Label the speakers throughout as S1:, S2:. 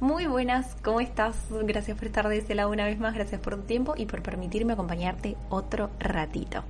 S1: Muy buenas, ¿cómo estás? Gracias por estar de ese lado una vez más, gracias por tu tiempo y por permitirme acompañarte otro ratito.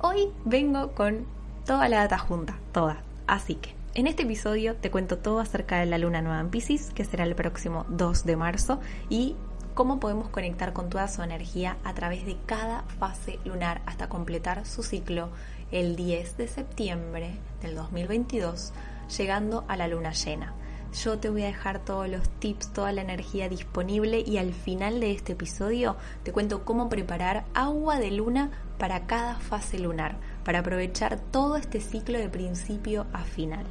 S1: Hoy vengo con toda la data junta, toda. Así que, en este episodio te cuento todo acerca de la luna nueva en Pisces, que será el próximo 2 de marzo, y cómo podemos conectar con toda su energía a través de cada fase lunar hasta completar su ciclo el 10 de septiembre del 2022, llegando a la luna llena. Yo te voy a dejar todos los tips, toda la energía disponible y al final de este episodio te cuento cómo preparar agua de luna para cada fase lunar, para aprovechar todo este ciclo de principio a final.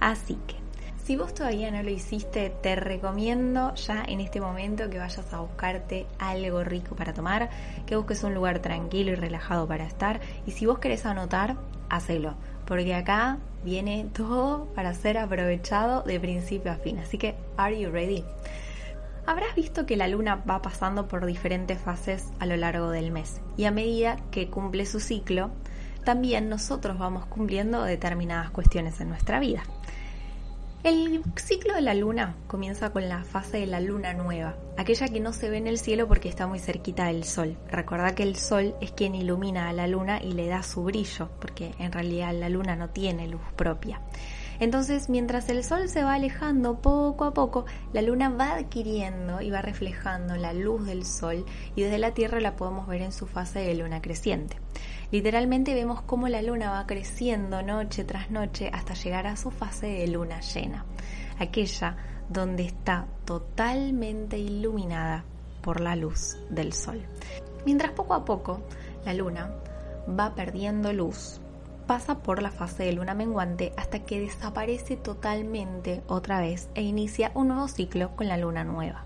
S1: Así que, si vos todavía no lo hiciste, te recomiendo ya en este momento que vayas a buscarte algo rico para tomar, que busques un lugar tranquilo y relajado para estar y si vos querés anotar, hacelo porque acá viene todo para ser aprovechado de principio a fin. Así que, ¿are you ready? Habrás visto que la luna va pasando por diferentes fases a lo largo del mes y a medida que cumple su ciclo, también nosotros vamos cumpliendo determinadas cuestiones en nuestra vida. El ciclo de la luna comienza con la fase de la luna nueva, aquella que no se ve en el cielo porque está muy cerquita del sol. Recuerda que el sol es quien ilumina a la luna y le da su brillo, porque en realidad la luna no tiene luz propia. Entonces, mientras el sol se va alejando poco a poco, la luna va adquiriendo y va reflejando la luz del sol y desde la Tierra la podemos ver en su fase de luna creciente. Literalmente vemos cómo la luna va creciendo noche tras noche hasta llegar a su fase de luna llena, aquella donde está totalmente iluminada por la luz del sol. Mientras poco a poco la luna va perdiendo luz, pasa por la fase de luna menguante hasta que desaparece totalmente otra vez e inicia un nuevo ciclo con la luna nueva.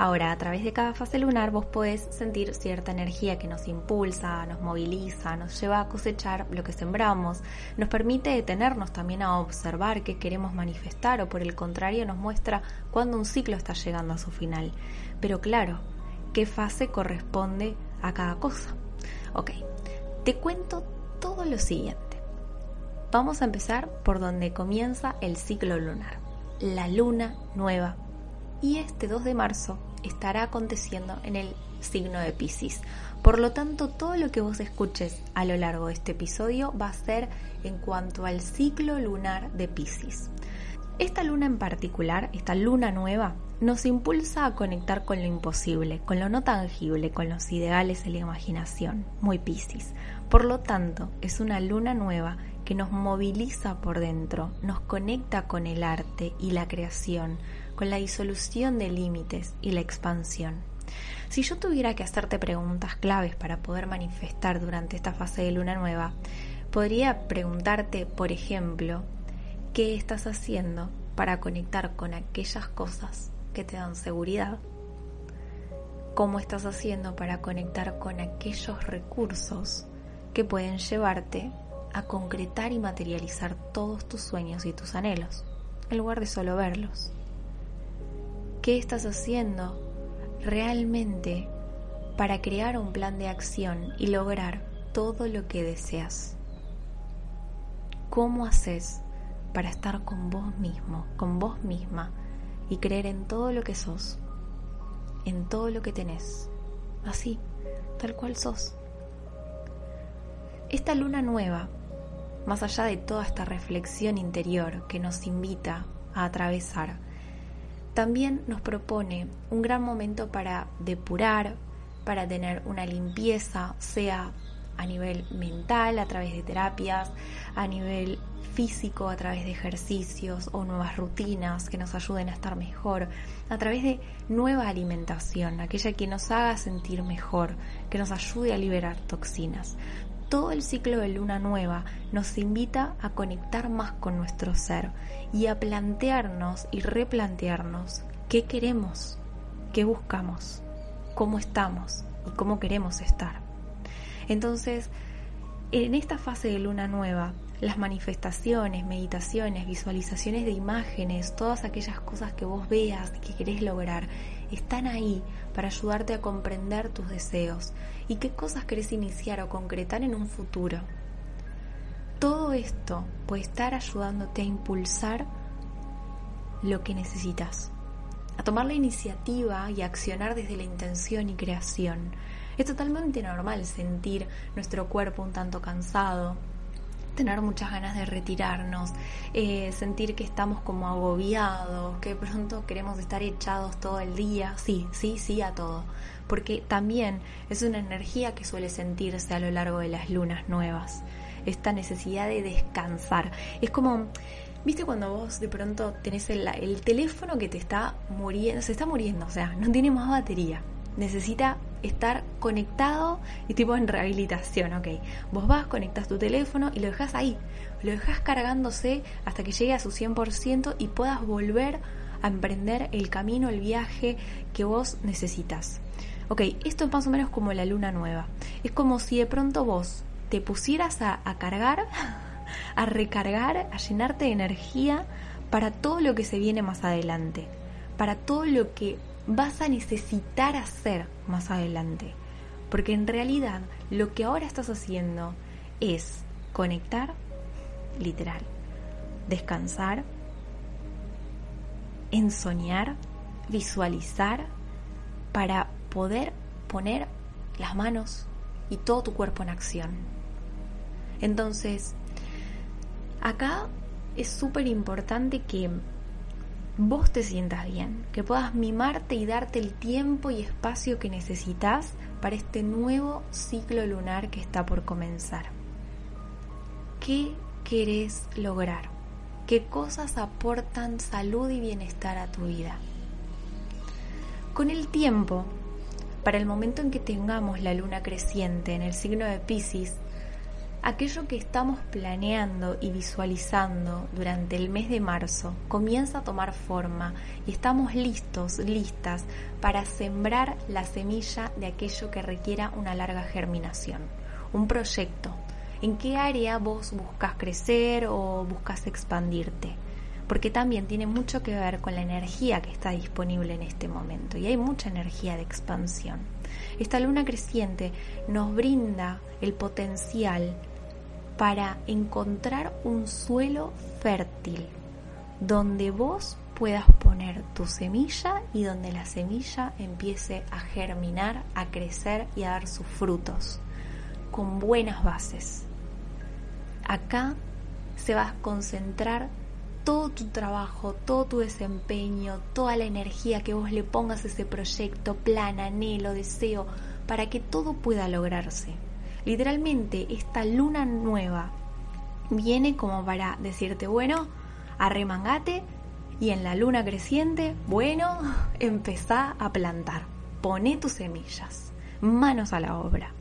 S1: Ahora, a través de cada fase lunar vos podés sentir cierta energía que nos impulsa, nos moviliza, nos lleva a cosechar lo que sembramos, nos permite detenernos también a observar qué queremos manifestar o por el contrario nos muestra cuándo un ciclo está llegando a su final. Pero claro, ¿qué fase corresponde a cada cosa? Ok, te cuento todo lo siguiente. Vamos a empezar por donde comienza el ciclo lunar, la luna nueva. Y este 2 de marzo estará aconteciendo en el signo de Pisces. Por lo tanto, todo lo que vos escuches a lo largo de este episodio va a ser en cuanto al ciclo lunar de Pisces. Esta luna en particular, esta luna nueva, nos impulsa a conectar con lo imposible, con lo no tangible, con los ideales de la imaginación, muy Pisces. Por lo tanto, es una luna nueva que nos moviliza por dentro, nos conecta con el arte y la creación, con la disolución de límites y la expansión. Si yo tuviera que hacerte preguntas claves para poder manifestar durante esta fase de luna nueva, podría preguntarte, por ejemplo, ¿qué estás haciendo para conectar con aquellas cosas que te dan seguridad? ¿Cómo estás haciendo para conectar con aquellos recursos que pueden llevarte a concretar y materializar todos tus sueños y tus anhelos, en lugar de solo verlos? ¿Qué estás haciendo realmente para crear un plan de acción y lograr todo lo que deseas? ¿Cómo haces para estar con vos mismo, con vos misma y creer en todo lo que sos, en todo lo que tenés, así, tal cual sos? Esta luna nueva, más allá de toda esta reflexión interior que nos invita a atravesar, también nos propone un gran momento para depurar, para tener una limpieza, sea a nivel mental a través de terapias, a nivel físico a través de ejercicios o nuevas rutinas que nos ayuden a estar mejor, a través de nueva alimentación, aquella que nos haga sentir mejor, que nos ayude a liberar toxinas todo el ciclo de luna nueva nos invita a conectar más con nuestro ser y a plantearnos y replantearnos qué queremos, qué buscamos, cómo estamos y cómo queremos estar. Entonces, en esta fase de luna nueva, las manifestaciones, meditaciones, visualizaciones de imágenes, todas aquellas cosas que vos veas que querés lograr, están ahí para ayudarte a comprender tus deseos y qué cosas querés iniciar o concretar en un futuro. Todo esto puede estar ayudándote a impulsar lo que necesitas, a tomar la iniciativa y a accionar desde la intención y creación. Es totalmente normal sentir nuestro cuerpo un tanto cansado, tener muchas ganas de retirarnos, eh, sentir que estamos como agobiados, que de pronto queremos estar echados todo el día, sí, sí, sí a todo, porque también es una energía que suele sentirse a lo largo de las lunas nuevas, esta necesidad de descansar. Es como, viste cuando vos de pronto tenés el, el teléfono que te está muriendo, se está muriendo, o sea, no tiene más batería, necesita estar conectado y tipo en rehabilitación, ok. Vos vas, conectas tu teléfono y lo dejas ahí, lo dejas cargándose hasta que llegue a su 100% y puedas volver a emprender el camino, el viaje que vos necesitas. Ok, esto es más o menos como la luna nueva. Es como si de pronto vos te pusieras a, a cargar, a recargar, a llenarte de energía para todo lo que se viene más adelante, para todo lo que vas a necesitar hacer más adelante. Porque en realidad lo que ahora estás haciendo es conectar, literal, descansar, ensoñar, visualizar, para poder poner las manos y todo tu cuerpo en acción. Entonces, acá es súper importante que vos te sientas bien, que puedas mimarte y darte el tiempo y espacio que necesitas para este nuevo ciclo lunar que está por comenzar. ¿Qué querés lograr? ¿Qué cosas aportan salud y bienestar a tu vida? Con el tiempo, para el momento en que tengamos la luna creciente en el signo de Pisces, aquello que estamos planeando y visualizando durante el mes de marzo comienza a tomar forma y estamos listos, listas para sembrar la semilla de aquello que requiera una larga germinación, un proyecto. ¿En qué área vos buscas crecer o buscas expandirte? Porque también tiene mucho que ver con la energía que está disponible en este momento y hay mucha energía de expansión. Esta luna creciente nos brinda el potencial para encontrar un suelo fértil donde vos puedas poner tu semilla y donde la semilla empiece a germinar, a crecer y a dar sus frutos con buenas bases. Acá se va a concentrar todo tu trabajo, todo tu desempeño, toda la energía que vos le pongas a ese proyecto, plan, anhelo, deseo, para que todo pueda lograrse. Literalmente esta luna nueva viene como para decirte, bueno, arremangate y en la luna creciente, bueno, empezá a plantar, poné tus semillas, manos a la obra.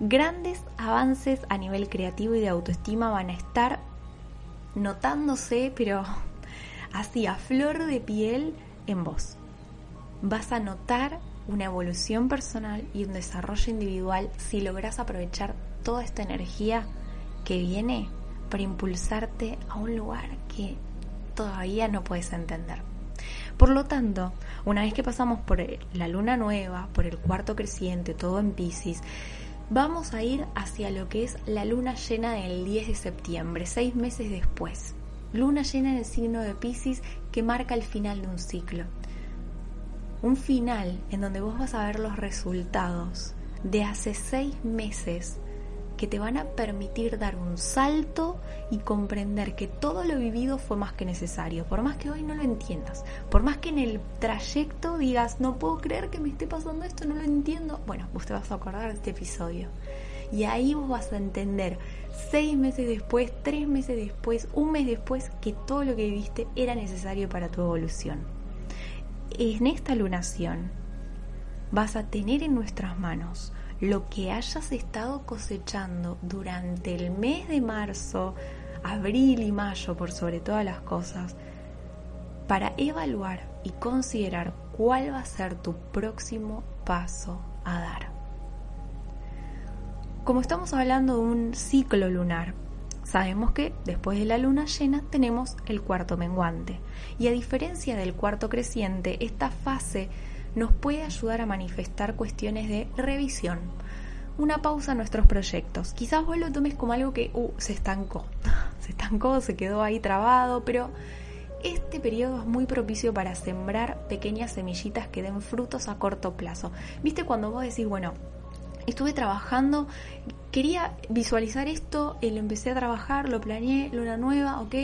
S1: Grandes avances a nivel creativo y de autoestima van a estar notándose, pero así a flor de piel en vos. Vas a notar una evolución personal y un desarrollo individual si logras aprovechar toda esta energía que viene para impulsarte a un lugar que todavía no puedes entender. Por lo tanto, una vez que pasamos por la luna nueva, por el cuarto creciente, todo en Pisces, vamos a ir hacia lo que es la luna llena del 10 de septiembre, seis meses después. Luna llena en el signo de Pisces que marca el final de un ciclo un final en donde vos vas a ver los resultados de hace seis meses que te van a permitir dar un salto y comprender que todo lo vivido fue más que necesario, por más que hoy no lo entiendas, por más que en el trayecto digas, no puedo creer que me esté pasando esto, no lo entiendo, bueno, vos te vas a acordar de este episodio. Y ahí vos vas a entender, seis meses después, tres meses después, un mes después, que todo lo que viviste era necesario para tu evolución en esta lunación vas a tener en nuestras manos lo que hayas estado cosechando durante el mes de marzo, abril y mayo, por sobre todas las cosas, para evaluar y considerar cuál va a ser tu próximo paso a dar. Como estamos hablando de un ciclo lunar, sabemos que después de la luna llena tenemos el cuarto menguante. Y a diferencia del cuarto creciente, esta fase nos puede ayudar a manifestar cuestiones de revisión, una pausa en nuestros proyectos. Quizás vos lo tomes como algo que uh, se estancó, se estancó, se quedó ahí trabado, pero este periodo es muy propicio para sembrar pequeñas semillitas que den frutos a corto plazo. ¿Viste cuando vos decís, bueno, estuve trabajando, quería visualizar esto, lo empecé a trabajar, lo planeé, luna nueva, ok,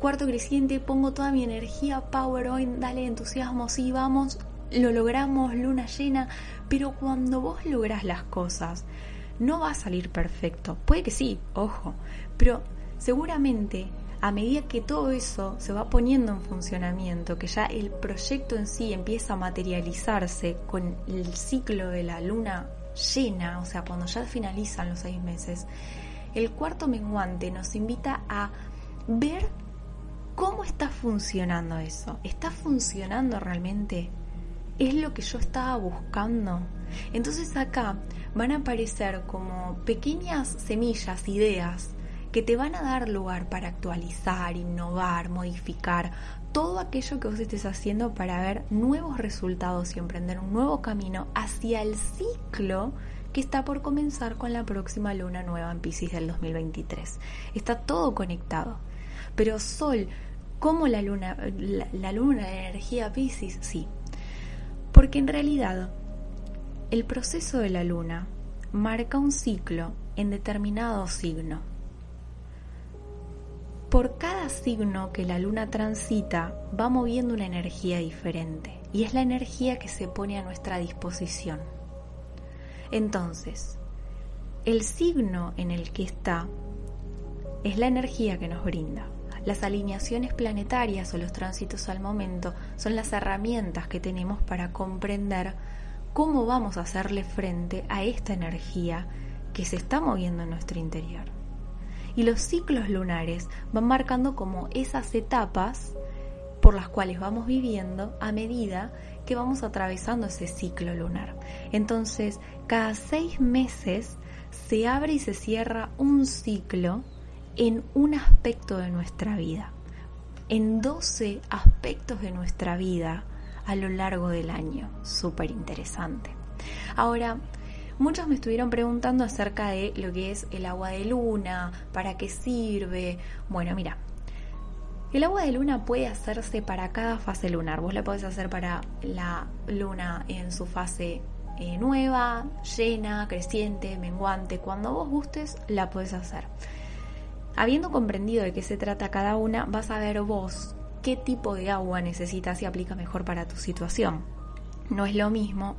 S1: cuarto creciente, pongo toda mi energía, power hoy, dale entusiasmo, sí, vamos, lo logramos, luna llena, pero cuando vos lográs las cosas, no va a salir perfecto. Puede que sí, ojo, pero seguramente a medida que todo eso se va poniendo en funcionamiento, que ya el proyecto en sí empieza a materializarse con el ciclo de la luna llena, o sea, cuando ya finalizan los seis meses, el cuarto menguante nos invita a ver cómo está funcionando eso. ¿Está funcionando realmente? ¿Es lo que yo estaba buscando? Entonces acá van a aparecer como pequeñas semillas, ideas que te van a dar lugar para actualizar, innovar, modificar todo aquello que vos estés haciendo para ver nuevos resultados y emprender un nuevo camino hacia el ciclo que está por comenzar con la próxima luna nueva en Pisces del 2023. Está todo conectado. Pero Sol, ¿cómo la luna, la, la luna, la energía Pisces? Sí. Porque en realidad el proceso de la luna marca un ciclo en determinado signo por cada signo que la luna transita va moviendo una energía diferente y es la energía que se pone a nuestra disposición. Entonces, el signo en el que está es la energía que nos brinda. Las alineaciones planetarias o los tránsitos al momento son las herramientas que tenemos para comprender cómo vamos a hacerle frente a esta energía que se está moviendo en nuestro interior y los ciclos lunares van marcando como esas etapas por las cuales vamos viviendo a medida que vamos atravesando ese ciclo lunar. Entonces, cada seis meses se abre y se cierra un ciclo en un aspecto de nuestra vida, en 12 aspectos de nuestra vida a lo largo del año. Súper interesante. Ahora, Muchos me estuvieron preguntando acerca de lo que es el agua de luna, para qué sirve. Bueno, mira, el agua de luna puede hacerse para cada fase lunar. Vos la podés hacer para la luna en su fase eh, nueva, llena, creciente, menguante. Cuando vos gustes, la podés hacer. Habiendo comprendido de qué se trata cada una, vas a ver vos qué tipo de agua necesitas y aplica mejor para tu situación. No es lo mismo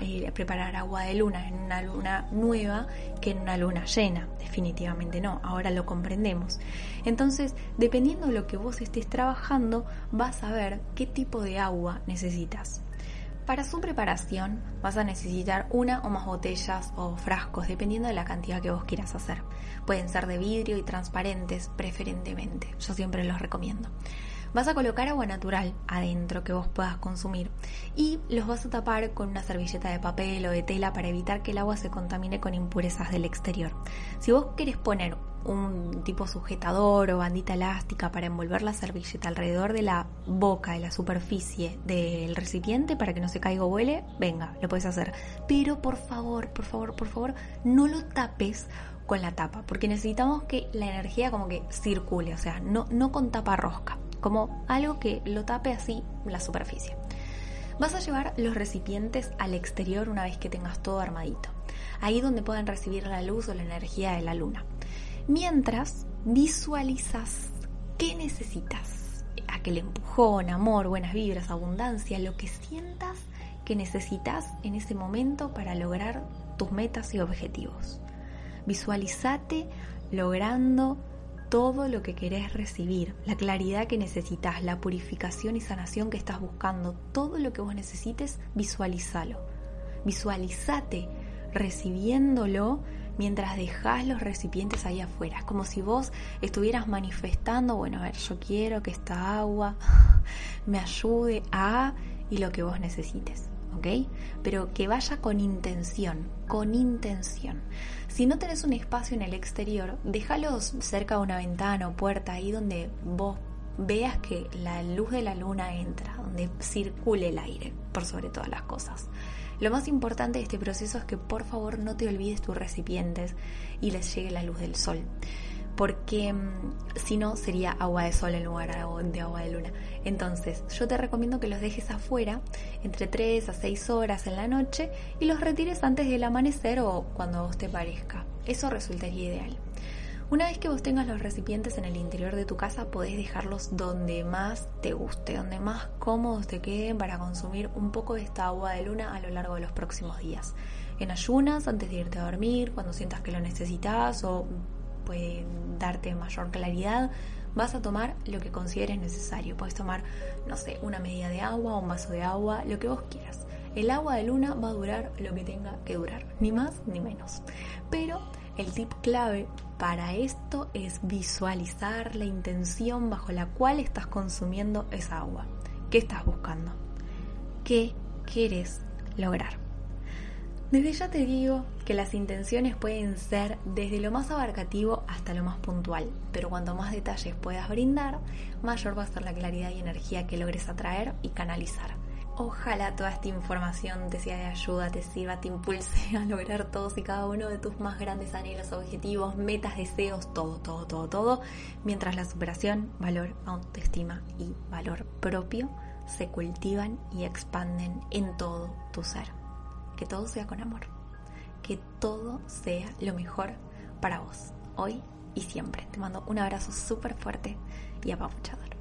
S1: eh, preparar agua de luna en una luna nueva que en una luna llena, definitivamente no, ahora lo comprendemos. Entonces, dependiendo de lo que vos estés trabajando, vas a ver qué tipo de agua necesitas. Para su preparación vas a necesitar una o más botellas o frascos, dependiendo de la cantidad que vos quieras hacer. Pueden ser de vidrio y transparentes, preferentemente. Yo siempre los recomiendo. Vas a colocar agua natural adentro que vos puedas consumir y los vas a tapar con una servilleta de papel o de tela para evitar que el agua se contamine con impurezas del exterior. Si vos querés poner un tipo sujetador o bandita elástica para envolver la servilleta alrededor de la boca, de la superficie del recipiente para que no se caiga o huele, venga, lo puedes hacer. Pero por favor, por favor, por favor, no lo tapes con la tapa, porque necesitamos que la energía como que circule, o sea, no, no con tapa rosca como algo que lo tape así la superficie. Vas a llevar los recipientes al exterior una vez que tengas todo armadito, ahí donde puedan recibir la luz o la energía de la luna. Mientras visualizas qué necesitas, aquel empujón, amor, buenas vibras, abundancia, lo que sientas que necesitas en ese momento para lograr tus metas y objetivos. Visualizate logrando todo lo que querés recibir, la claridad que necesitas, la purificación y sanación que estás buscando, todo lo que vos necesites, visualizalo. Visualizate recibiéndolo mientras dejas los recipientes ahí afuera. Es como si vos estuvieras manifestando, bueno, a ver, yo quiero que esta agua me ayude a y lo que vos necesites. Pero que vaya con intención, con intención. Si no tenés un espacio en el exterior, déjalos cerca de una ventana o puerta, ahí donde vos veas que la luz de la luna entra, donde circule el aire, por sobre todas las cosas. Lo más importante de este proceso es que por favor no te olvides tus recipientes y les llegue la luz del sol porque mm, si no sería agua de sol en lugar de agua de luna. Entonces, yo te recomiendo que los dejes afuera entre 3 a 6 horas en la noche y los retires antes del amanecer o cuando a vos te parezca. Eso resultaría ideal. Una vez que vos tengas los recipientes en el interior de tu casa, podés dejarlos donde más te guste, donde más cómodos te queden para consumir un poco de esta agua de luna a lo largo de los próximos días. En ayunas, antes de irte a dormir, cuando sientas que lo necesitas o puede darte mayor claridad, vas a tomar lo que consideres necesario. Puedes tomar, no sé, una medida de agua, un vaso de agua, lo que vos quieras. El agua de luna va a durar lo que tenga que durar, ni más ni menos. Pero el tip clave para esto es visualizar la intención bajo la cual estás consumiendo esa agua. ¿Qué estás buscando? ¿Qué quieres lograr? Desde ya te digo que las intenciones pueden ser desde lo más abarcativo hasta lo más puntual, pero cuanto más detalles puedas brindar, mayor va a ser la claridad y energía que logres atraer y canalizar. Ojalá toda esta información te sea de ayuda, te sirva, te impulse a lograr todos y cada uno de tus más grandes anhelos, objetivos, metas, deseos, todo, todo, todo, todo, mientras la superación, valor, autoestima y valor propio se cultivan y expanden en todo tu ser que todo sea con amor, que todo sea lo mejor para vos, hoy y siempre. Te mando un abrazo súper fuerte y apabuchador.